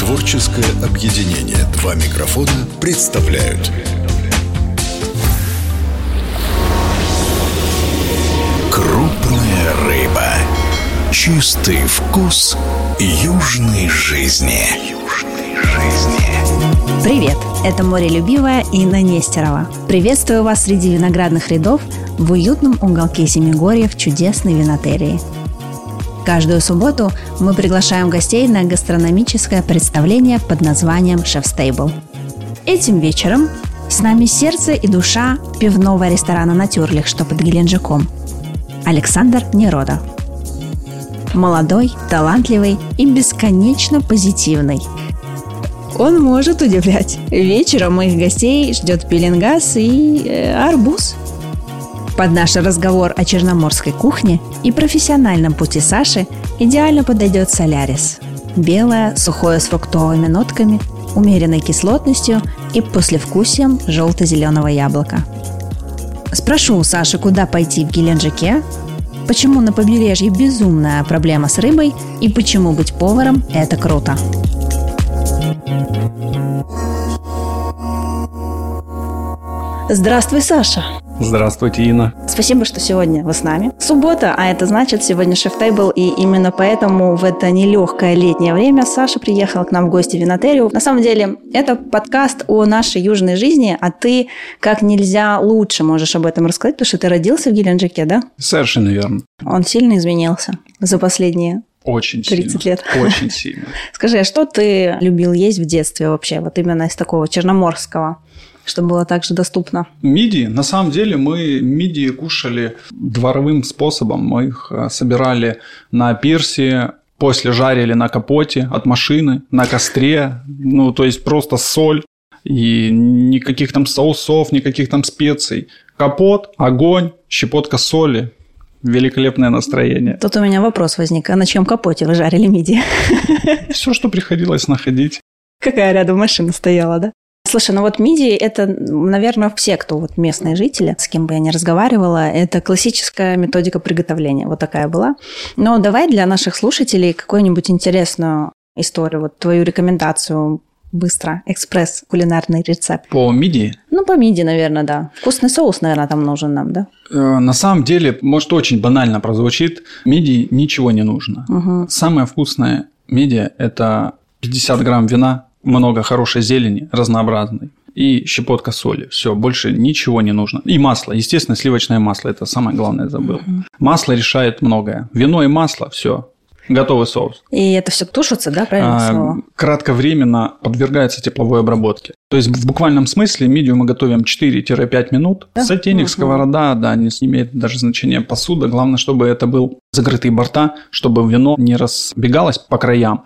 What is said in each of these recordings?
Творческое объединение «Два микрофона» представляют Крупная рыба. Чистый вкус южной жизни. Южной жизни. Привет! Это морелюбивая Инна Нестерова. Приветствую вас среди виноградных рядов в уютном уголке Семигорья в чудесной винотерии. Каждую субботу мы приглашаем гостей на гастрономическое представление под названием «Шеф Стейбл». Этим вечером с нами сердце и душа пивного ресторана «Натюрлих», что под Геленджиком. Александр Нерода. Молодой, талантливый и бесконечно позитивный – он может удивлять. Вечером моих гостей ждет пеленгаз и э, арбуз. Под наш разговор о черноморской кухне и профессиональном пути Саши идеально подойдет солярис. Белое, сухое с фруктовыми нотками, умеренной кислотностью и послевкусием желто-зеленого яблока. Спрошу у Саши, куда пойти в Геленджике, почему на побережье безумная проблема с рыбой и почему быть поваром – это круто. Здравствуй, Саша. Здравствуйте, Инна. Спасибо, что сегодня вы с нами. Суббота, а это значит сегодня шеф-тейбл, и именно поэтому в это нелегкое летнее время Саша приехала к нам в гости в Винотерию. На самом деле, это подкаст о нашей южной жизни, а ты как нельзя лучше можешь об этом рассказать, потому что ты родился в Геленджике, да? Совершенно верно. Он сильно изменился за последние очень 30 сильно. лет. Очень сильно. Скажи, а что ты любил есть в детстве вообще, вот именно из такого черноморского? Чтобы было также доступно? Миди, на самом деле мы миди кушали дворовым способом. Мы их э, собирали на пирсе, после жарили на капоте от машины, на костре, ну, то есть просто соль и никаких там соусов, никаких там специй. Капот, огонь, щепотка соли, великолепное настроение. Тут у меня вопрос возник. А на чем капоте вы жарили миди? Все, что приходилось находить. Какая рядом машина стояла, да? Слушай, ну вот миди – это, наверное, все, кто вот местные жители, с кем бы я ни разговаривала, это классическая методика приготовления. Вот такая была. Но давай для наших слушателей какую-нибудь интересную историю, вот твою рекомендацию быстро, экспресс, кулинарный рецепт. По миди? Ну, по миди, наверное, да. Вкусный соус, наверное, там нужен нам, да? Э, на самом деле, может, очень банально прозвучит, миди ничего не нужно. Угу. Самое вкусное миди – это 50 грамм вина, много хорошей зелени, разнообразной и щепотка соли. Все, больше ничего не нужно. И масло, естественно, сливочное масло. Это самое главное, забыл. Масло решает многое. Вино и масло, все. Готовый соус. И это все тушится, да, правильно а, слово? Кратковременно подвергается тепловой обработке. То есть в буквальном смысле медиум мы готовим 4-5 минут. Да? Сотейник, угу. сковорода, да, не имеет даже значения посуда. Главное, чтобы это был закрытые борта, чтобы вино не разбегалось по краям.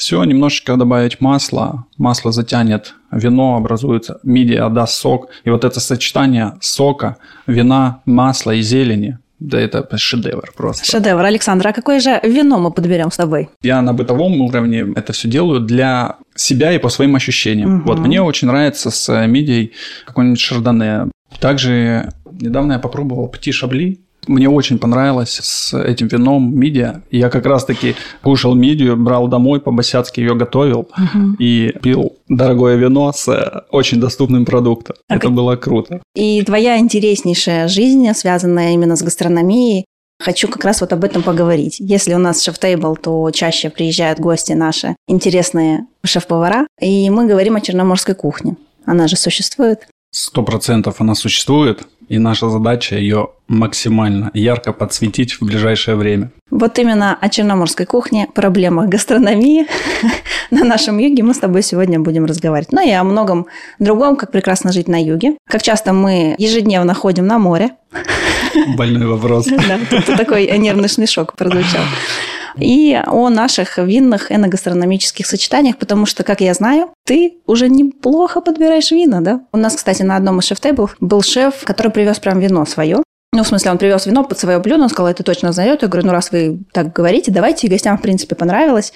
Все, немножечко добавить масла, масло затянет вино, образуется, мидия даст сок. И вот это сочетание сока, вина, масла и зелени, да это шедевр просто. Шедевр. Александр, а какое же вино мы подберем с тобой? Я на бытовом уровне это все делаю для себя и по своим ощущениям. Угу. Вот мне очень нравится с мидией какой-нибудь шардоне. Также недавно я попробовал пти шабли мне очень понравилось с этим вином мидия. Я как раз-таки кушал мидию, брал домой, по-босяцки ее готовил угу. и пил дорогое вино с очень доступным продуктом. А Это было круто. И твоя интереснейшая жизнь, связанная именно с гастрономией, Хочу как раз вот об этом поговорить. Если у нас шеф-тейбл, то чаще приезжают гости наши интересные шеф-повара, и мы говорим о черноморской кухне. Она же существует. Сто процентов она существует и наша задача ее максимально ярко подсветить в ближайшее время. Вот именно о черноморской кухне, проблемах гастрономии на нашем юге мы с тобой сегодня будем разговаривать. Ну и о многом другом, как прекрасно жить на юге. Как часто мы ежедневно ходим на море. Больной вопрос. Да, тут такой нервный смешок прозвучал и о наших винных эногастрономических сочетаниях, потому что, как я знаю, ты уже неплохо подбираешь вина, да? У нас, кстати, на одном из шеф-тейблов был шеф, который привез прям вино свое. Ну, в смысле, он привез вино под свое блюдо, он сказал, это точно знаете. Я говорю, ну, раз вы так говорите, давайте, и гостям, в принципе, понравилось.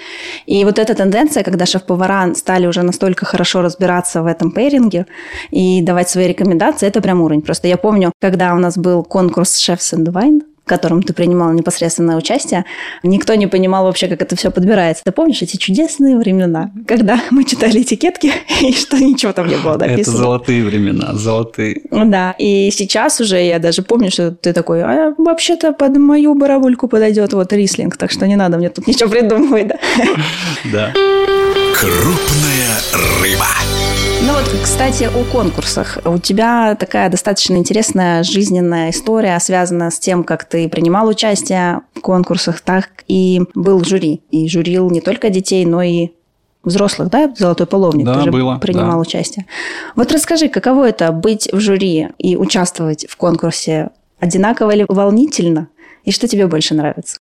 И вот эта тенденция, когда шеф-повара стали уже настолько хорошо разбираться в этом пейринге и давать свои рекомендации, это прям уровень. Просто я помню, когда у нас был конкурс and Wine, в котором ты принимала непосредственное участие, никто не понимал вообще, как это все подбирается. Ты помнишь эти чудесные времена, когда мы читали этикетки, и что ничего там не было написано? Это золотые времена, золотые. Да, и сейчас уже я даже помню, что ты такой, а вообще-то под мою барабульку подойдет вот рислинг, так что не надо мне тут ничего придумывать, да? Да. Крупная рыба. Ну вот, кстати, о конкурсах. У тебя такая достаточно интересная жизненная история, связанная с тем, как ты принимал участие в конкурсах, так и был в жюри. И жюрил не только детей, но и взрослых, да, «Золотой половник», да, ты же было, принимал да. участие. Вот расскажи, каково это быть в жюри и участвовать в конкурсе? Одинаково или волнительно? И что тебе больше нравится?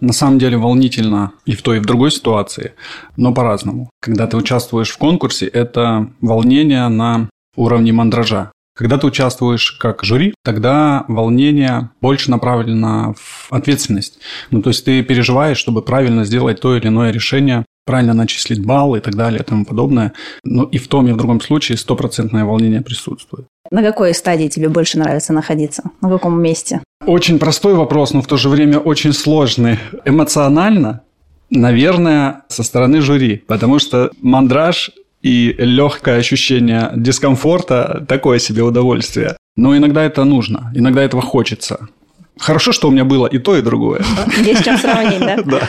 На самом деле волнительно и в той, и в другой ситуации, но по-разному. Когда ты участвуешь в конкурсе, это волнение на уровне мандража. Когда ты участвуешь как жюри, тогда волнение больше направлено в ответственность. Ну, то есть ты переживаешь, чтобы правильно сделать то или иное решение, правильно начислить балл и так далее и тому подобное. Но и в том, и в другом случае стопроцентное волнение присутствует. На какой стадии тебе больше нравится находиться? На каком месте? Очень простой вопрос, но в то же время очень сложный. Эмоционально, наверное, со стороны жюри, потому что мандраж и легкое ощущение дискомфорта – такое себе удовольствие. Но иногда это нужно, иногда этого хочется. Хорошо, что у меня было и то, и другое. Есть чем сравнить, да? Да.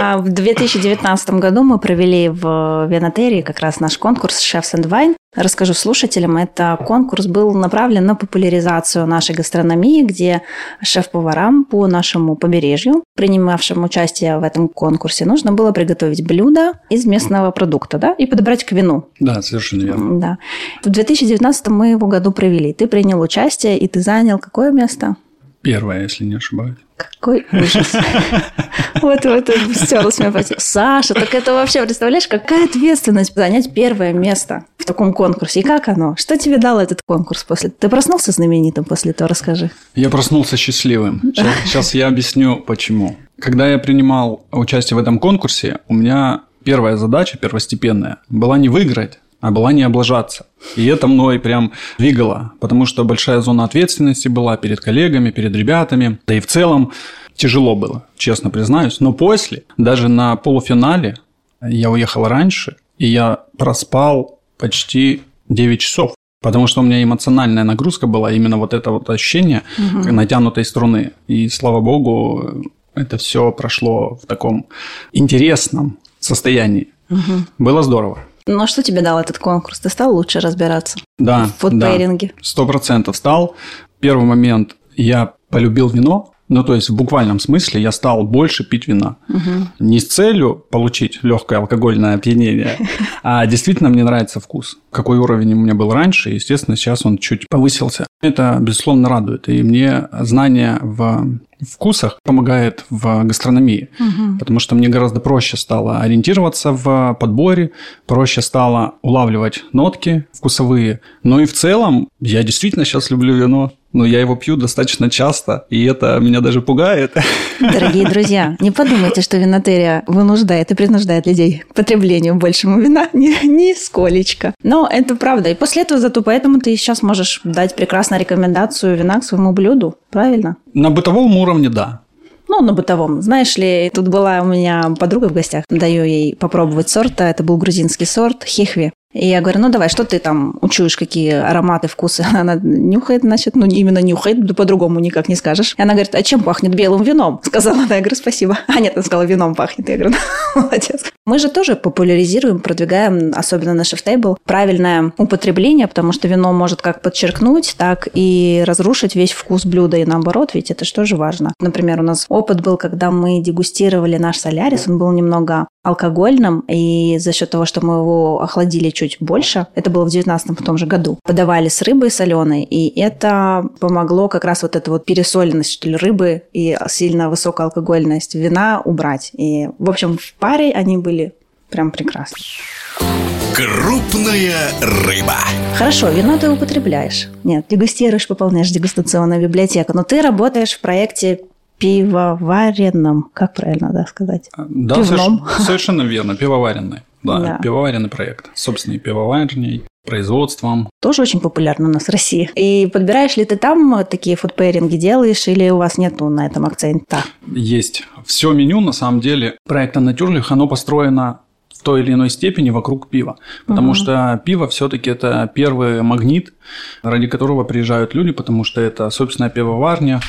А В 2019 году мы провели в Венотерии как раз наш конкурс «Chefs and Wine». Расскажу слушателям, это конкурс был направлен на популяризацию нашей гастрономии, где шеф-поварам по нашему побережью, принимавшим участие в этом конкурсе, нужно было приготовить блюдо из местного продукта да, и подобрать к вину. Да, совершенно верно. Да. В 2019 мы его году провели. Ты принял участие, и ты занял какое место? Первое, если не ошибаюсь. Какой ужас. Вот, вот, стерлась меня пойти. Саша, так это вообще, представляешь, какая ответственность занять первое место в таком конкурсе? И как оно? Что тебе дал этот конкурс после? Ты проснулся знаменитым после этого? Расскажи. Я проснулся счастливым. Сейчас, сейчас я объясню, почему. Когда я принимал участие в этом конкурсе, у меня первая задача, первостепенная, была не выиграть, а была не облажаться. И это мной прям двигало, потому что большая зона ответственности была перед коллегами, перед ребятами, да и в целом тяжело было, честно признаюсь. Но после, даже на полуфинале, я уехал раньше, и я проспал почти 9 часов. Потому что у меня эмоциональная нагрузка была, именно вот это вот ощущение угу. натянутой струны. И слава богу, это все прошло в таком интересном состоянии. Угу. Было здорово. Ну, а что тебе дал этот конкурс? Ты стал лучше разбираться да, в фудпейринге? Сто процентов стал. Первый момент я полюбил вино, ну, то есть в буквальном смысле я стал больше пить вина. Угу. Не с целью получить легкое алкогольное опьянение, а действительно мне нравится вкус. Какой уровень у меня был раньше, естественно, сейчас он чуть повысился. Это, безусловно, радует. И мне знание в вкусах помогает в гастрономии, угу. потому что мне гораздо проще стало ориентироваться в подборе, проще стало улавливать нотки вкусовые. Ну и в целом я действительно сейчас люблю вино но я его пью достаточно часто, и это меня даже пугает. Дорогие друзья, не подумайте, что винотерия вынуждает и принуждает людей к потреблению большему вина. Ни, нисколечко. Но это правда. И после этого зато поэтому ты сейчас можешь дать прекрасную рекомендацию вина к своему блюду. Правильно? На бытовом уровне, да. Ну, на бытовом. Знаешь ли, тут была у меня подруга в гостях, даю ей попробовать сорта. Это был грузинский сорт хихви. И я говорю, ну давай, что ты там учуешь, какие ароматы, вкусы? Она нюхает, значит, ну именно нюхает, да по-другому никак не скажешь. И она говорит, а чем пахнет белым вином? Сказала она, я говорю, спасибо. А нет, она сказала, вином пахнет. Я говорю, «Ну, молодец. Мы же тоже популяризируем, продвигаем, особенно на шеф-тейбл, правильное употребление, потому что вино может как подчеркнуть, так и разрушить весь вкус блюда, и наоборот, ведь это же тоже важно. Например, у нас опыт был, когда мы дегустировали наш солярис, он был немного алкогольным, и за счет того, что мы его охладили чуть больше, это было в 19 в том же году, подавали с рыбой соленой, и это помогло как раз вот эту вот пересоленность что ли, рыбы и сильно высокая алкогольность вина убрать. И, в общем, в паре они были прям прекрасны. Крупная рыба. Хорошо, вино ты употребляешь. Нет, дегустируешь, пополняешь дегустационную библиотеку. Но ты работаешь в проекте пивоваренном, как правильно да, сказать? Да, Пивном. совершенно верно, пивоваренный. Да, да, пивоваренный проект. Собственный пивоварней. производством. Тоже очень популярно у нас в России. И подбираешь ли ты там такие фудпейринги делаешь, или у вас нету на этом акцента? Есть. Все меню, на самом деле, проекта Натюрлих, оно построено в той или иной степени вокруг пива. Потому угу. что пиво все-таки это первый магнит, ради которого приезжают люди, потому что это собственная пивоварня,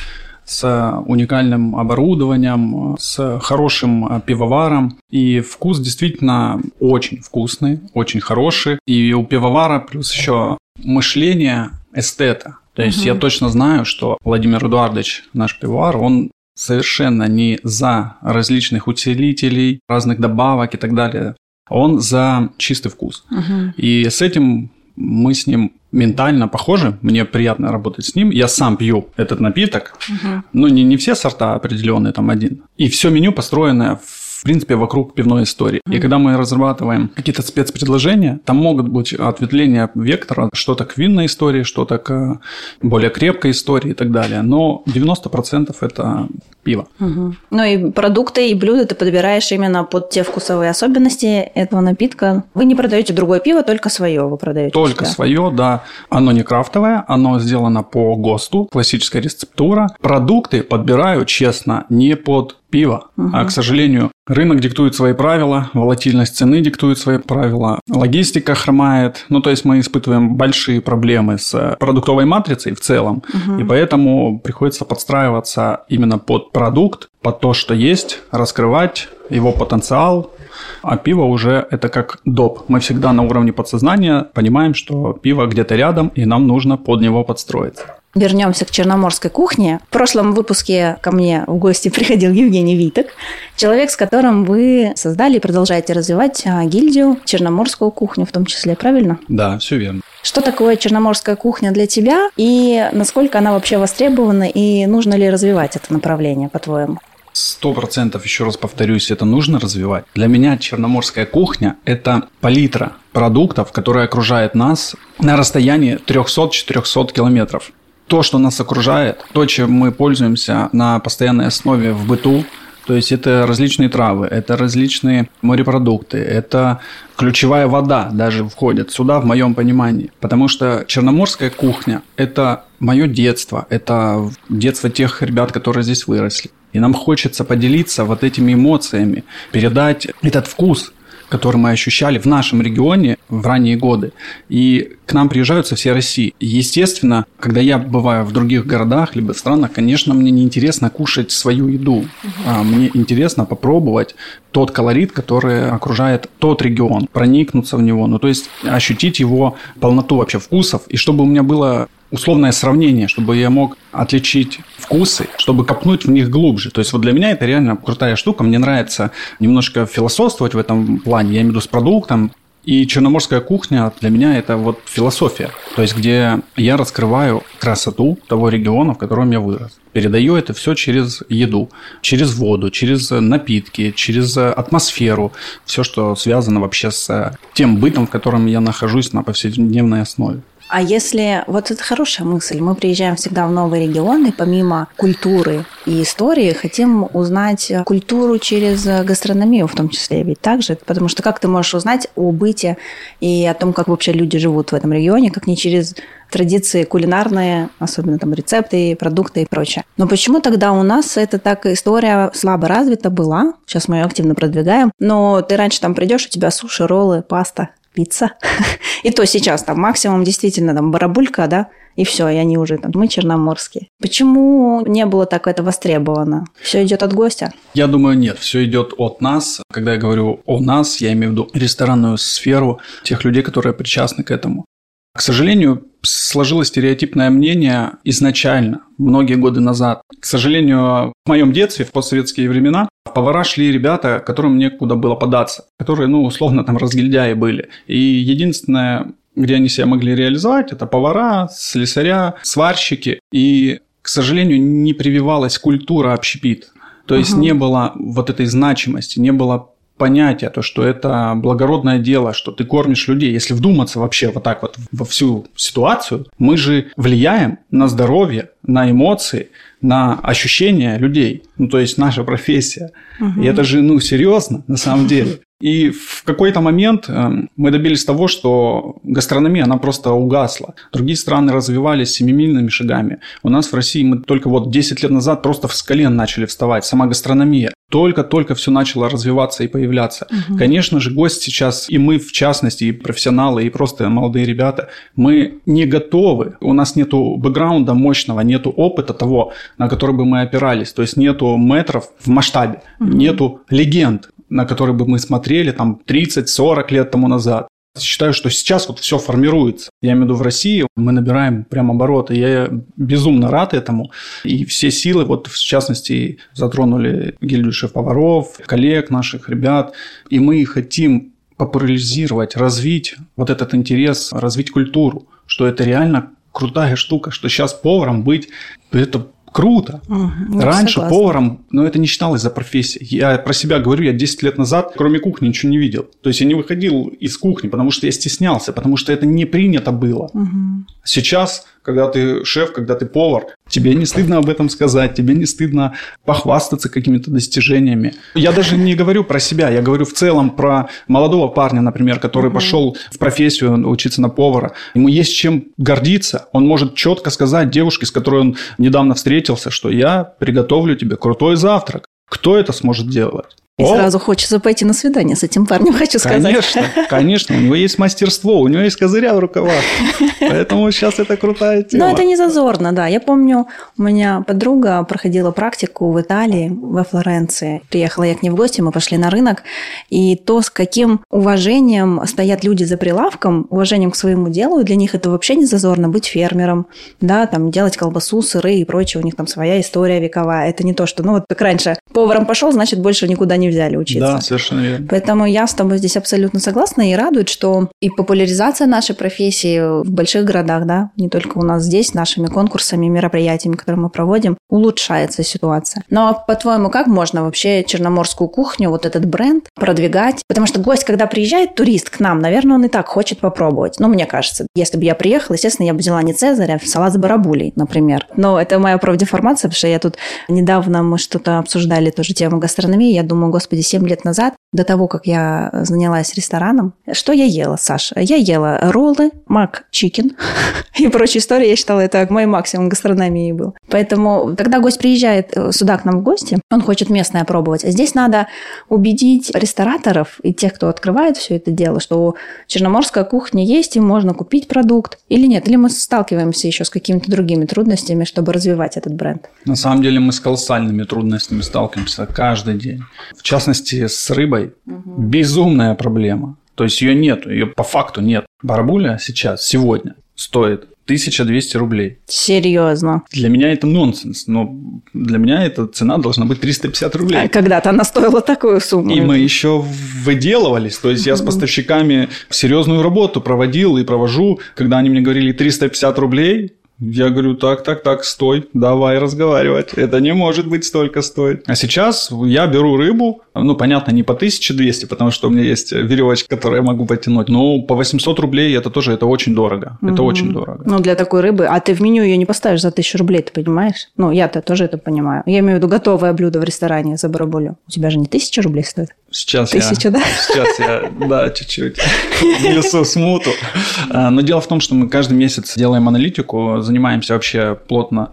с уникальным оборудованием, с хорошим пивоваром. И вкус действительно очень вкусный, очень хороший. И у пивовара плюс еще мышление эстета. То есть угу. я точно знаю, что Владимир Эдуардович, наш пивовар, он совершенно не за различных усилителей, разных добавок и так далее. Он за чистый вкус. Угу. И с этим мы с ним ментально похожи, мне приятно работать с ним. Я сам пью этот напиток, угу. но не, не все сорта определенные, там один. И все меню построено в принципе, вокруг пивной истории. Mm-hmm. И когда мы разрабатываем какие-то спецпредложения, там могут быть ответвления вектора, что-то к винной истории, что-то к более крепкой истории и так далее. Но 90% это пиво. Угу. Ну и продукты и блюда ты подбираешь именно под те вкусовые особенности этого напитка. Вы не продаете другое пиво, только свое вы продаете. Только свое, да. Оно не крафтовое, оно сделано по ГОСТу, классическая рецептура. Продукты подбираю, честно, не под пива. Угу. А, к сожалению, рынок диктует свои правила, волатильность цены диктует свои правила, логистика хромает. Ну, то есть мы испытываем большие проблемы с продуктовой матрицей в целом, угу. и поэтому приходится подстраиваться именно под продукт, под то, что есть, раскрывать его потенциал, а пиво уже это как доп. Мы всегда на уровне подсознания понимаем, что пиво где-то рядом, и нам нужно под него подстроиться. Вернемся к черноморской кухне. В прошлом выпуске ко мне в гости приходил Евгений Виток, человек, с которым вы создали и продолжаете развивать а, гильдию черноморскую кухню в том числе, правильно? Да, все верно. Что такое черноморская кухня для тебя и насколько она вообще востребована и нужно ли развивать это направление, по-твоему? Сто процентов, еще раз повторюсь, это нужно развивать. Для меня черноморская кухня – это палитра продуктов, которая окружает нас на расстоянии 300-400 километров то, что нас окружает, то, чем мы пользуемся на постоянной основе в быту, то есть это различные травы, это различные морепродукты, это ключевая вода даже входит сюда в моем понимании. Потому что черноморская кухня – это мое детство, это детство тех ребят, которые здесь выросли. И нам хочется поделиться вот этими эмоциями, передать этот вкус – который мы ощущали в нашем регионе в ранние годы. И к нам приезжают со всей России. естественно, когда я бываю в других городах либо странах, конечно, мне не интересно кушать свою еду. А мне интересно попробовать тот колорит, который окружает тот регион, проникнуться в него, ну то есть ощутить его полноту вообще вкусов, и чтобы у меня было условное сравнение, чтобы я мог отличить вкусы, чтобы копнуть в них глубже. То есть вот для меня это реально крутая штука. Мне нравится немножко философствовать в этом плане. Я имею в виду с продуктом. И черноморская кухня для меня это вот философия, то есть где я раскрываю красоту того региона, в котором я вырос. Передаю это все через еду, через воду, через напитки, через атмосферу, все, что связано вообще с тем бытом, в котором я нахожусь на повседневной основе. А если... Вот это хорошая мысль. Мы приезжаем всегда в новые регионы, помимо культуры и истории, хотим узнать культуру через гастрономию в том числе. Ведь так же? Потому что как ты можешь узнать о быте и о том, как вообще люди живут в этом регионе, как не через традиции кулинарные, особенно там рецепты, продукты и прочее. Но почему тогда у нас это так история слабо развита была? Сейчас мы ее активно продвигаем. Но ты раньше там придешь, у тебя суши, роллы, паста, пицца. И то сейчас там максимум действительно там барабулька, да, и все, и они уже там, мы черноморские. Почему не было так это востребовано? Все идет от гостя? Я думаю, нет, все идет от нас. Когда я говорю о нас, я имею в виду ресторанную сферу тех людей, которые причастны к этому. К сожалению, сложилось стереотипное мнение изначально, многие годы назад. К сожалению, в моем детстве, в постсоветские времена, в повара шли ребята, которым некуда было податься, которые, ну, условно, там разгильдяи были. И единственное, где они себя могли реализовать, это повара, слесаря, сварщики. И, к сожалению, не прививалась культура общепит. То есть угу. не было вот этой значимости, не было понятие, то, что это благородное дело, что ты кормишь людей. Если вдуматься вообще вот так вот во всю ситуацию, мы же влияем на здоровье, на эмоции, на ощущения людей. Ну, то есть наша профессия. Угу. И это же, ну, серьезно, на самом деле. И в какой-то момент эм, мы добились того, что гастрономия, она просто угасла. Другие страны развивались семимильными шагами. У нас в России мы только вот 10 лет назад просто с колен начали вставать. Сама гастрономия. Только-только все начало развиваться и появляться. Угу. Конечно же, гость сейчас, и мы в частности, и профессионалы, и просто молодые ребята, мы не готовы. У нас нету бэкграунда мощного, нету опыта того, на который бы мы опирались. То есть нету метров в масштабе, угу. нету легенд на который бы мы смотрели там 30-40 лет тому назад. Считаю, что сейчас вот все формируется. Я имею в виду в России мы набираем прям обороты. Я безумно рад этому. И все силы, вот в частности, затронули гильдию шеф-поваров, коллег наших, ребят. И мы хотим популяризировать, развить вот этот интерес, развить культуру, что это реально крутая штука, что сейчас поваром быть, это круто. Угу, Раньше согласна. поваром, но это не считалось за профессией. Я про себя говорю, я 10 лет назад, кроме кухни, ничего не видел. То есть я не выходил из кухни, потому что я стеснялся, потому что это не принято было. Угу. Сейчас когда ты шеф, когда ты повар, тебе не стыдно об этом сказать, тебе не стыдно похвастаться какими-то достижениями. Я даже не говорю про себя, я говорю в целом про молодого парня, например, который угу. пошел в профессию учиться на повара. Ему есть чем гордиться. Он может четко сказать девушке, с которой он недавно встретился, что я приготовлю тебе крутой завтрак. Кто это сможет делать? И О! сразу хочется пойти на свидание с этим парнем, хочу сказать. Конечно, конечно. У него есть мастерство, у него есть козыря в рукавах. Поэтому сейчас это крутая тема. Но это не зазорно, да. Я помню, у меня подруга проходила практику в Италии, во Флоренции. Приехала я к ней в гости, мы пошли на рынок. И то, с каким уважением стоят люди за прилавком, уважением к своему делу, для них это вообще не зазорно быть фермером, да, там делать колбасу, сыры и прочее. У них там своя история вековая. Это не то, что, ну вот как раньше, поваром пошел, значит, больше никуда не не взяли учиться. Да, совершенно верно. Поэтому я с тобой здесь абсолютно согласна и радует, что и популяризация нашей профессии в больших городах, да, не только у нас здесь, нашими конкурсами, мероприятиями, которые мы проводим, улучшается ситуация. Но, по-твоему, как можно вообще черноморскую кухню, вот этот бренд продвигать? Потому что гость, когда приезжает, турист к нам, наверное, он и так хочет попробовать. Ну, мне кажется, если бы я приехала, естественно, я бы взяла не Цезаря, а салат с барабулей, например. Но это моя правдеформация, потому что я тут недавно мы что-то обсуждали тоже тему гастрономии. Я думаю, господи, 7 лет назад, до того, как я занялась рестораном, что я ела, Саша? Я ела роллы, мак чикен и прочие истории. Я считала, это мой максимум гастрономии был. Поэтому, когда гость приезжает э, сюда к нам в гости, он хочет местное пробовать. Здесь надо убедить рестораторов и тех, кто открывает все это дело, что черноморская кухня есть, и можно купить продукт или нет. Или мы сталкиваемся еще с какими-то другими трудностями, чтобы развивать этот бренд. На самом деле мы с колоссальными трудностями сталкиваемся каждый день. В частности, с рыбой угу. безумная проблема. То есть ее нет, ее по факту нет. Барабуля сейчас, сегодня стоит 1200 рублей. Серьезно? Для меня это нонсенс, но для меня эта цена должна быть 350 рублей. А когда-то она стоила такую сумму. И мы еще выделывались, то есть я с поставщиками серьезную работу проводил и провожу, когда они мне говорили 350 рублей, я говорю, так, так, так, стой, давай разговаривать. Это не может быть столько стоить. А сейчас я беру рыбу, ну, понятно, не по 1200, потому что у меня есть веревочка, которую я могу потянуть, но по 800 рублей это тоже, это очень дорого. Это mm очень дорого. Ну, для такой рыбы. А ты в меню ее не поставишь за 1000 рублей, ты понимаешь? Ну, я-то тоже это понимаю. Я имею в виду готовое блюдо в ресторане за барабулю. У тебя же не 1000 рублей стоит? Сейчас Тысяча, я, да? Сейчас я, да, чуть-чуть несу смуту. А, но дело в том, что мы каждый месяц делаем аналитику, занимаемся вообще плотно.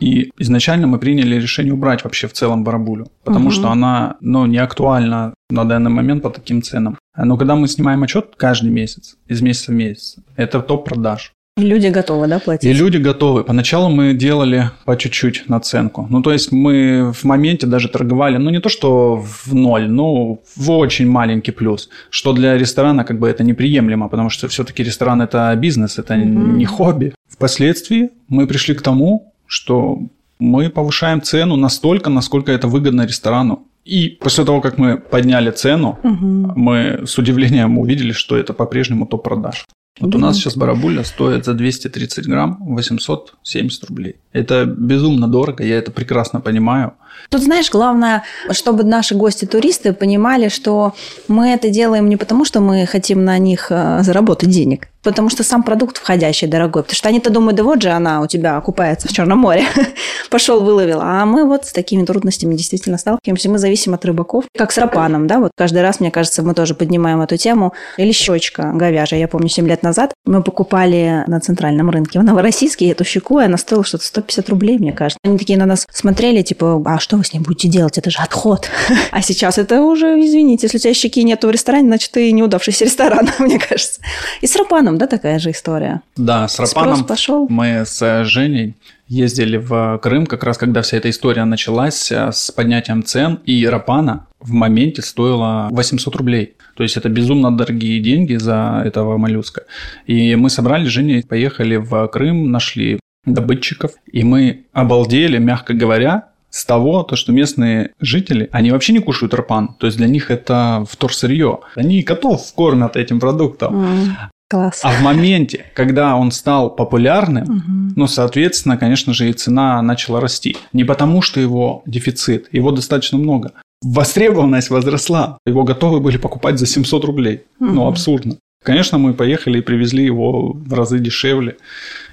И изначально мы приняли решение убрать вообще в целом барабулю, потому угу. что она, ну, не актуальна на данный момент по таким ценам. Но когда мы снимаем отчет каждый месяц, из месяца в месяц, это топ продаж. И люди готовы, да, платить? И люди готовы. Поначалу мы делали по чуть-чуть наценку. Ну, то есть мы в моменте даже торговали, ну, не то, что в ноль, но в очень маленький плюс, что для ресторана как бы это неприемлемо, потому что все-таки ресторан – это бизнес, это mm-hmm. не хобби. Впоследствии мы пришли к тому, что мы повышаем цену настолько, насколько это выгодно ресторану. И после того, как мы подняли цену, угу. мы с удивлением увидели, что это по-прежнему топ продаж. Вот да. у нас сейчас барабуля стоит за 230 грамм 870 рублей. Это безумно дорого, я это прекрасно понимаю. Тут, знаешь, главное, чтобы наши гости-туристы понимали, что мы это делаем не потому, что мы хотим на них э, заработать денег, потому что сам продукт входящий дорогой. Потому что они-то думают, да вот же она у тебя купается в Черном море. Пошел, выловил. А мы вот с такими трудностями действительно сталкиваемся. Мы зависим от рыбаков. Как с рапаном, да? Вот каждый раз, мне кажется, мы тоже поднимаем эту тему. Или щечка говяжья. Я помню, 7 лет назад мы покупали на центральном рынке в Новороссийске эту щеку, и она стоила что-то 150 рублей, мне кажется. Они такие на нас смотрели, типа, а что вы с ней будете делать? Это же отход. А сейчас это уже, извините, если у тебя щеки нету в ресторане, значит, ты неудавшийся ресторан, мне кажется. И с рапаном, да, такая же история? Да, с рапаном пошел. мы с Женей ездили в Крым, как раз когда вся эта история началась э, с поднятием цен, и рапана в моменте стоила 800 рублей. То есть это безумно дорогие деньги за этого моллюска. И мы собрали Женей, поехали в Крым, нашли добытчиков, и мы обалдели, мягко говоря, с того, то, что местные жители, они вообще не кушают рапан. То есть для них это вторсырье. Они котов кормят этим продуктом. Mm. Класс. А в моменте, когда он стал популярным, угу. ну, соответственно, конечно же, и цена начала расти. Не потому, что его дефицит, его достаточно много. Востребованность возросла. Его готовы были покупать за 700 рублей. Угу. Ну, абсурдно. Конечно, мы поехали и привезли его в разы дешевле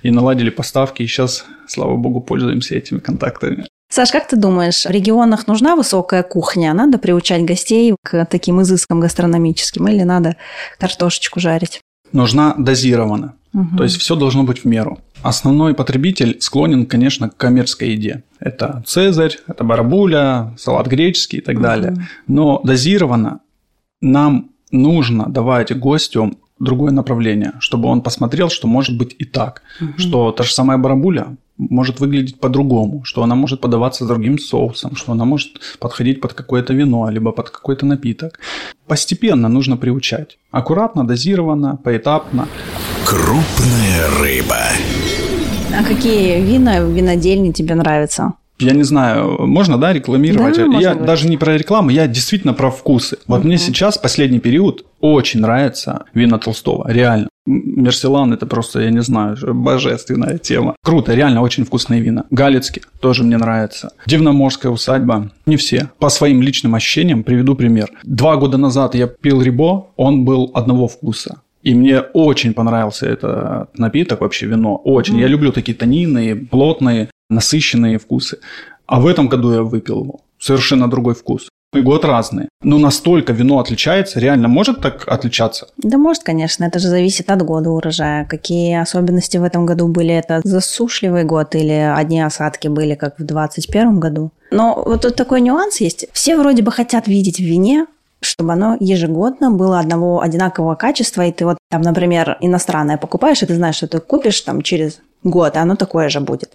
и наладили поставки. И сейчас, слава богу, пользуемся этими контактами. Саш, как ты думаешь, в регионах нужна высокая кухня? Надо приучать гостей к таким изыскам гастрономическим или надо картошечку жарить? Нужна дозированно. Угу. То есть все должно быть в меру. Основной потребитель склонен, конечно, к коммерческой еде. Это цезарь, это барабуля, салат греческий и так угу. далее. Но дозированно нам нужно давать гостю другое направление, чтобы он посмотрел, что может быть и так, угу. что та же самая барабуля может выглядеть по-другому, что она может подаваться с другим соусом, что она может подходить под какое-то вино, либо под какой-то напиток. Постепенно нужно приучать. Аккуратно, дозированно, поэтапно. Крупная рыба. А какие вина в винодельне тебе нравятся? я не знаю, можно, да, рекламировать? Да, я говорить. даже не про рекламу, я действительно про вкусы. Вот uh-huh. мне сейчас, последний период, очень нравится вина Толстого, реально. Мерселан это просто, я не знаю, божественная тема. Круто, реально очень вкусные вина. Галицкий тоже мне нравится. Дивноморская усадьба. Не все. По своим личным ощущениям приведу пример. Два года назад я пил Рибо, он был одного вкуса. И мне очень понравился этот напиток, вообще вино. Очень. Mm. Я люблю такие тонины, плотные насыщенные вкусы. А в этом году я выпил совершенно другой вкус. Год разный. Но настолько вино отличается, реально может так отличаться? Да может, конечно. Это же зависит от года урожая. Какие особенности в этом году были? Это засушливый год или одни осадки были, как в 2021 году? Но вот тут такой нюанс есть. Все вроде бы хотят видеть в вине чтобы оно ежегодно было одного одинакового качества, и ты вот там, например, иностранное покупаешь, и ты знаешь, что ты купишь там через год, и оно такое же будет.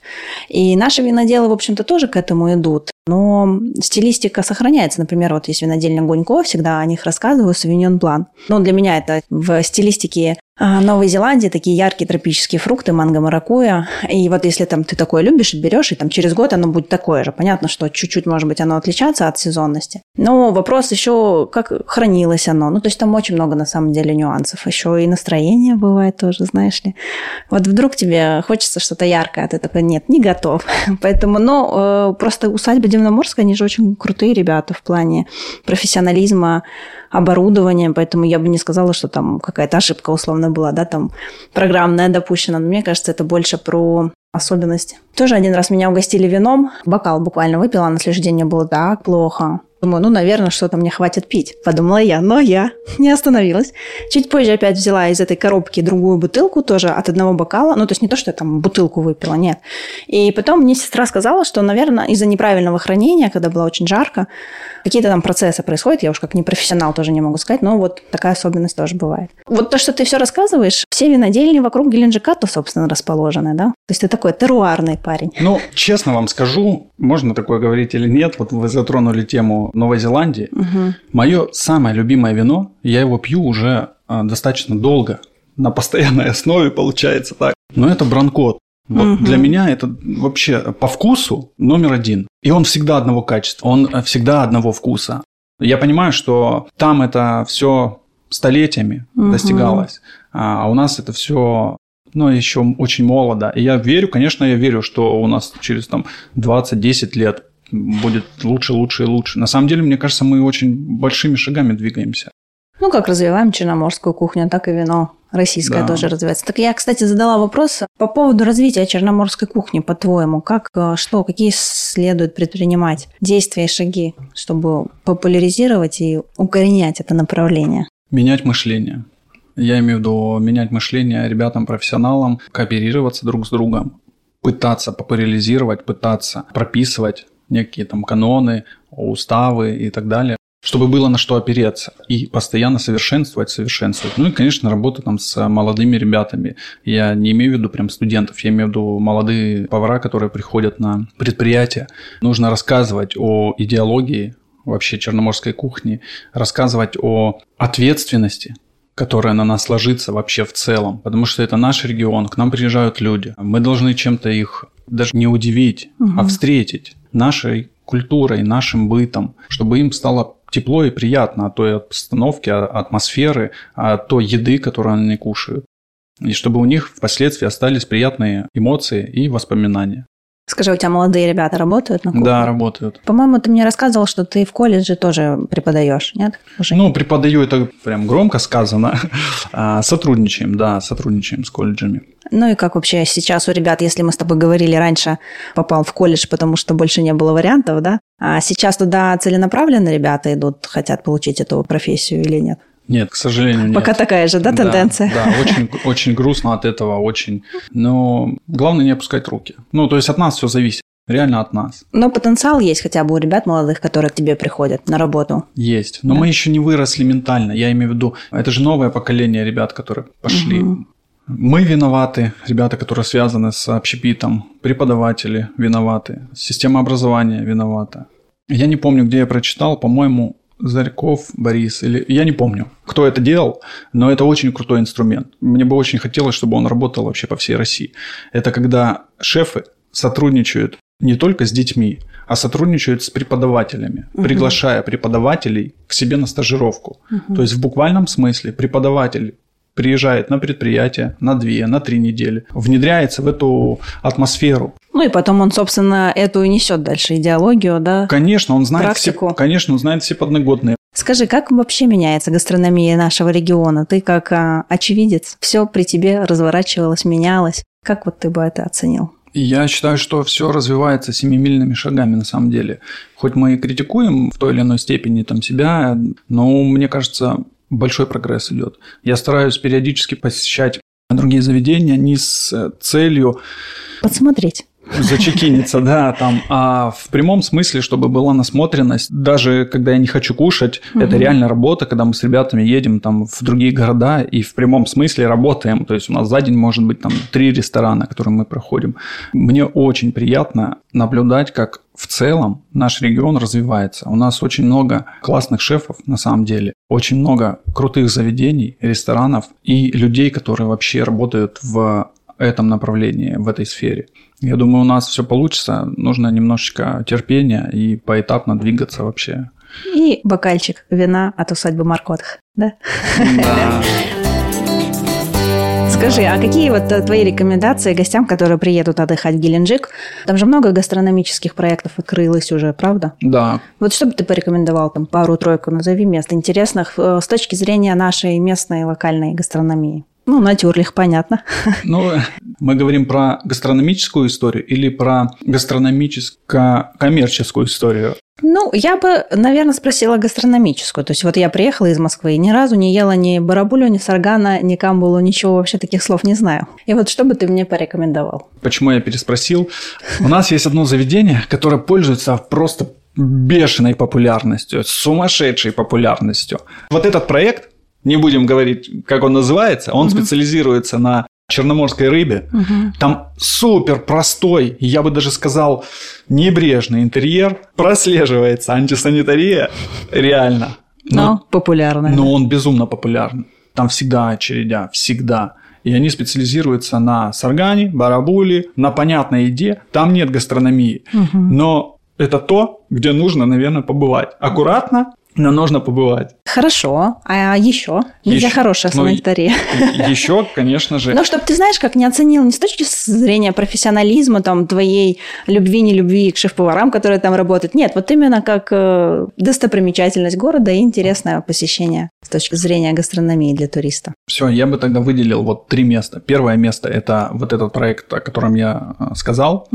И наши виноделы, в общем-то, тоже к этому идут. Но стилистика сохраняется. Например, вот есть винодельня Гунько, всегда о них рассказываю, Савиньон Блан. Ну, для меня это в стилистике а, Новой Зеландии такие яркие тропические фрукты, манго, маракуя. И вот если там ты такое любишь, берешь, и там через год оно будет такое же. Понятно, что чуть-чуть, может быть, оно отличаться от сезонности. Но вопрос еще, как хранилось оно. Ну, то есть там очень много, на самом деле, нюансов. Еще и настроение бывает тоже, знаешь ли. Вот вдруг тебе хочется что-то яркое, а ты такой, нет, не готов. Поэтому, но э, просто усадьба Дивноморская, они же очень крутые ребята в плане профессионализма, оборудования, поэтому я бы не сказала, что там какая-то ошибка условно была, да, там программная допущена. Но мне кажется, это больше про особенности. Тоже один раз меня угостили вином, бокал буквально выпила, а на следующий день мне было так плохо. Думаю, ну, наверное, что-то мне хватит пить. Подумала я, но я не остановилась. Чуть позже опять взяла из этой коробки другую бутылку, тоже от одного бокала. Ну, то есть не то, что я там бутылку выпила, нет. И потом мне сестра сказала, что, наверное, из-за неправильного хранения, когда было очень жарко, какие-то там процессы происходят. Я уж как непрофессионал тоже не могу сказать, но вот такая особенность тоже бывает. Вот то, что ты все рассказываешь, все винодельни вокруг Геленджика-то, собственно, расположены, да? То есть ты такой теруарный парень. Ну, честно вам скажу, можно такое говорить или нет, вот вы затронули тему Новой Зеландии. Угу. Мое самое любимое вино, я его пью уже а, достаточно долго, на постоянной основе получается так. Но это бранкот. Вот угу. Для меня это вообще по вкусу номер один. И он всегда одного качества, он всегда одного вкуса. Я понимаю, что там это все столетиями угу. достигалось, а у нас это все ну, еще очень молодо. И я верю, конечно, я верю, что у нас через там 20-10 лет будет лучше, лучше и лучше. На самом деле, мне кажется, мы очень большими шагами двигаемся. Ну, как развиваем черноморскую кухню, так и вино российское Да. тоже развивается. Так я, кстати, задала вопрос по поводу развития черноморской кухни, по-твоему. Как, э, что, какие следует предпринимать действия и шаги, чтобы популяризировать и укоренять это направление? Менять мышление. Я имею в виду менять мышление ребятам-профессионалам, кооперироваться друг с другом, пытаться популяризировать, пытаться прописывать некие там каноны, уставы и так далее, чтобы было на что опереться и постоянно совершенствовать, совершенствовать. Ну и, конечно, работа там с молодыми ребятами. Я не имею в виду прям студентов, я имею в виду молодые повара, которые приходят на предприятие. Нужно рассказывать о идеологии вообще черноморской кухни, рассказывать о ответственности, которая на нас ложится вообще в целом, потому что это наш регион, к нам приезжают люди. Мы должны чем-то их даже не удивить, а встретить нашей культурой, нашим бытом, чтобы им стало тепло и приятно от той обстановки, от атмосферы, от той еды, которую они кушают. И чтобы у них впоследствии остались приятные эмоции и воспоминания. Скажи, у тебя молодые ребята работают на кухне? Да, работают. По-моему, ты мне рассказывал, что ты в колледже тоже преподаешь, нет? Уже? Ну, преподаю это прям громко сказано. А, Сотрудничаем, да, сотрудничаем с колледжами. Ну и как вообще сейчас у ребят, если мы с тобой говорили раньше, попал в колледж, потому что больше не было вариантов, да? А сейчас туда целенаправленно ребята идут, хотят получить эту профессию или нет? Нет, к сожалению, нет. Пока такая же, да, тенденция? Да, да, очень, очень грустно от этого, очень. Но главное не опускать руки. Ну, то есть от нас все зависит. Реально от нас. Но потенциал есть хотя бы у ребят молодых, которые к тебе приходят на работу. Есть. Но Да. мы еще не выросли ментально. Я имею в виду, это же новое поколение ребят, которые пошли. Мгм. Мы виноваты, ребята, которые связаны с общепитом, преподаватели виноваты, система образования виновата. Я не помню, где я прочитал, по-моему, Зарьков Борис, или я не помню, кто это делал, но это очень крутой инструмент. Мне бы очень хотелось, чтобы он работал вообще по всей России. Это когда шефы сотрудничают не только с детьми, а сотрудничают с преподавателями, Мгм. приглашая преподавателей к себе на стажировку. То есть в буквальном смысле преподаватель приезжает на предприятие на две, на три недели, внедряется в эту атмосферу. Ну и потом он, собственно, эту и несет дальше идеологию, да? Конечно, он знает Практику. все, конечно, он знает все подноготные. Скажи, как вообще меняется гастрономия нашего региона? Ты как а, очевидец, все при тебе разворачивалось, менялось. Как вот ты бы это оценил? Я считаю, что все развивается семимильными шагами на самом деле. Хоть мы и критикуем в той или иной степени там себя, но мне кажется, большой прогресс идет. Я стараюсь периодически посещать другие заведения не с э, целью Подсмотреть. Зачекиниться, да, там, а в прямом смысле, чтобы была насмотренность, даже когда я не хочу кушать, это реально работа, когда мы с ребятами едем там в другие города и в прямом смысле работаем, то есть у нас за день может быть там три ресторана, которые мы проходим. Мне очень приятно наблюдать, как в целом наш регион развивается. У нас очень много классных шефов на самом деле, очень много крутых заведений, ресторанов и людей, которые вообще работают в этом направлении, в этой сфере. Я думаю, у нас все получится. Нужно немножечко терпения и поэтапно двигаться вообще. И бокальчик вина от усадьбы Маркотах, да? Да. Скажи, а какие вот э, твои рекомендации гостям, которые приедут отдыхать в Геленджик? Там же много гастрономических проектов открылось уже, правда? Да. Вот что бы ты порекомендовал, там пару-тройку назови мест интересных э, с точки зрения нашей местной локальной гастрономии? Ну, на тюрлих, понятно. Ну, мы говорим про гастрономическую историю или про гастрономическо-коммерческую историю? Ну, я бы, наверное, спросила гастрономическую. То есть вот я приехала из Москвы и ни разу не ела ни барабулю, ни саргана, ни камбулу, ничего вообще таких слов не знаю. И вот что бы ты мне порекомендовал? Почему я переспросил? У нас есть одно заведение, которое пользуется просто бешеной популярностью, сумасшедшей популярностью. Вот этот проект, не будем говорить, как он называется, он специализируется на черноморской рыбе. Там супер простой, я бы даже сказал, небрежный интерьер. Прослеживается антисанитария, реально. Но популярная. Но он безумно популярен. Там всегда очередя, всегда. И они специализируются на саргане, барабуле, на понятной еде. Там нет гастрономии. Но это то, где нужно, наверное, побывать. Аккуратно, но нужно побывать. Хорошо. А еще? Нельзя Еще- хорошая ну, санитария. Еще, конечно же, Ну, чтобы ты знаешь, как не оценил не с точки зрения профессионализма, там, твоей любви, не любви к шеф-поварам, которые там работают. Нет, вот именно как э, достопримечательность города и интересное посещение с точки зрения гастрономии для туриста. все, я бы тогда выделил вот три места. Первое место – это вот этот проект, о котором я э, сказал.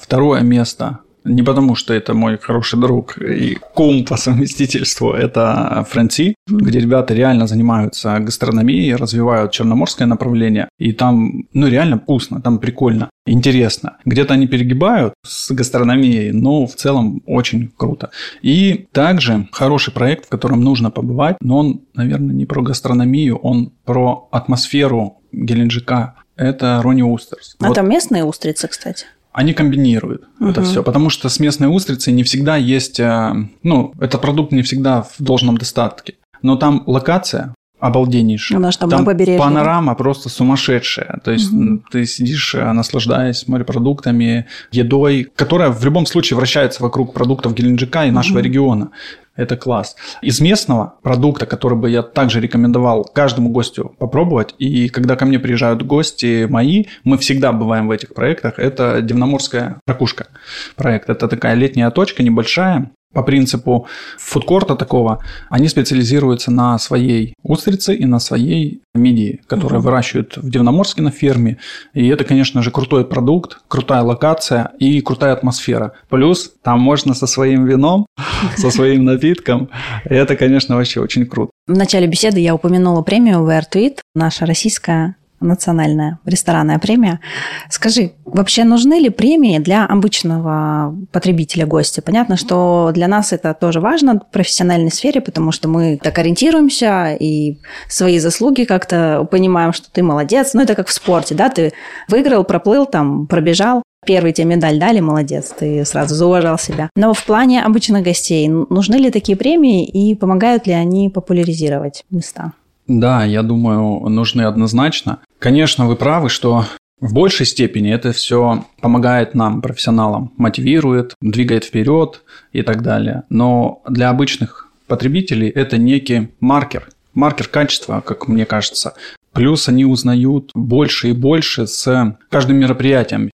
Второе место не потому, что это мой хороший друг и кум по совместительству, это Франци, где ребята реально занимаются гастрономией, развивают черноморское направление, и там, ну, реально вкусно, там прикольно, интересно. Где-то они перегибают с гастрономией, но в целом очень круто. И также хороший проект, в котором нужно побывать, но он, наверное, не про гастрономию, он про атмосферу Геленджика. Это Ронни Устерс. А Вот там местные устрицы, кстати. Они комбинируют это все, потому что с местной устрицей не всегда есть, э, ну, этот продукт не всегда в должном достатке, но там локация обалденнейшая. Она ж там на побережье? Панорама просто сумасшедшая. То есть м, ты сидишь, э, наслаждаясь морепродуктами, едой, которая в любом случае вращается вокруг продуктов Геленджика и нашего региона. Это класс. Из местного продукта, который бы я также рекомендовал каждому гостю попробовать, и когда ко мне приезжают гости мои, мы всегда бываем в этих проектах, это Дивноморская ракушка проект. Это такая летняя точка небольшая, по принципу фудкорта такого, они специализируются на своей устрице и на своей мидии, которые выращивают в Дивноморске на ферме. И это, конечно же, крутой продукт, крутая локация и крутая атмосфера. Плюс там можно со своим вином, со своим напитком. И это, конечно, вообще очень круто. В начале беседы я упомянула премию Where to Eat, наша российская национальная ресторанная премия. Скажи, вообще нужны ли премии для обычного потребителя гостя? Понятно, что для нас это тоже важно в профессиональной сфере, потому что мы так ориентируемся и свои заслуги как-то понимаем, что ты молодец. Ну, это как в спорте, да, ты выиграл, проплыл, там, пробежал, Первый тебе медаль дали, молодец, ты сразу зауважал себя. Но в плане обычных гостей, нужны ли такие премии и помогают ли они популяризировать места? Да, я думаю, нужны однозначно. Конечно, вы правы, что в большей степени это все помогает нам, профессионалам, мотивирует, двигает вперед и так далее. Но для обычных потребителей это некий маркер, маркер качества, как мне кажется. Плюс они узнают больше и больше с каждым мероприятием.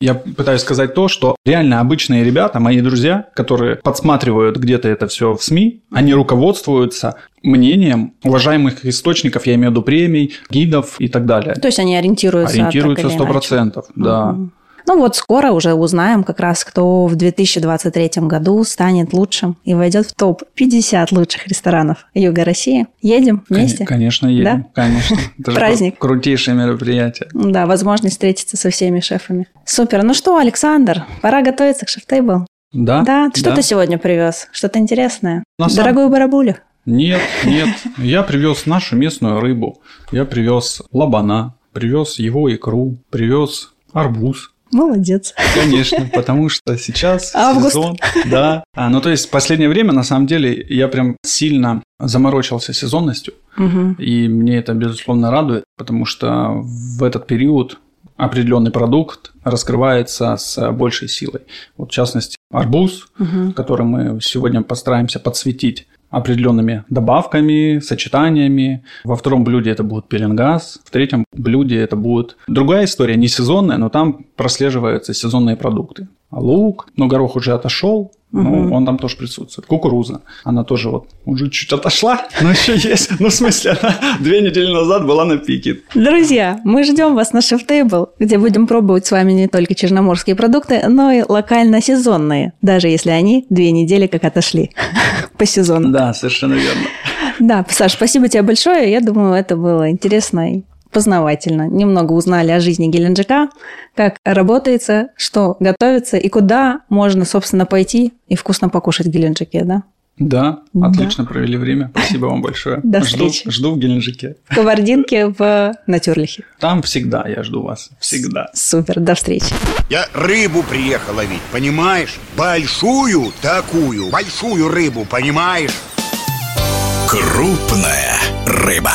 Я пытаюсь сказать то, что реально обычные ребята, мои друзья, которые подсматривают где-то это все в СМИ, они руководствуются мнением уважаемых источников, я имею в виду премий, гидов и так далее. То есть они ориентируются Ориентируются сто процентов, да. Мгм. Ну вот скоро уже узнаем как раз, кто в 2023 году станет лучшим и войдет в топ-50 лучших ресторанов Юга России. Едем вместе? Кон- Конечно, едем, Да? конечно. Это Праздник. кру- крутейшее мероприятие. Да, возможность встретиться со всеми шефами. Супер. Ну что, Александр, пора готовиться к шеф-тейбл. Да? Да, что ты сегодня привез? Что-то интересное? На самом- Дорогую барабулю? Нет, нет. Я привез нашу местную рыбу. Я привез лабана, привез его икру, привез арбуз. Молодец. Конечно, потому что сейчас Август. сезон. Да. А, ну, то есть, в последнее время, на самом деле, я прям сильно заморочился сезонностью. Мгм. И мне это, безусловно, радует, потому что в этот период определенный продукт раскрывается с большей силой. Вот, в частности, арбуз, Мгм. который мы сегодня постараемся подсветить определенными добавками, сочетаниями. Во втором блюде это будет пеленгаз, в третьем блюде это будет другая история, не сезонная, но там прослеживаются сезонные продукты. Лук, но горох уже отошел, ну, он там тоже присутствует. Кукуруза, она тоже вот уже чуть отошла, но еще есть. Ну, в смысле, она две недели назад была на пике. Друзья, мы ждем вас на шеф-тейбл, где будем пробовать с вами не только черноморские продукты, но и локально-сезонные, даже если они две недели как отошли по сезону. Да, совершенно верно. Да, Саш, спасибо тебе большое. Я думаю, это было интересно познавательно. Немного узнали о жизни Геленджика, как работается, что готовится и куда можно, собственно, пойти и вкусно покушать в Геленджике, да? Да, Да. отлично провели время. Спасибо вам большое. До жду, встречи. жду в Геленджике. В Кабардинке в Натюрлихе. Там всегда я жду вас. Всегда. Супер, до встречи. Я рыбу приехал ловить, понимаешь? Большую такую, большую рыбу, понимаешь? Крупная рыба.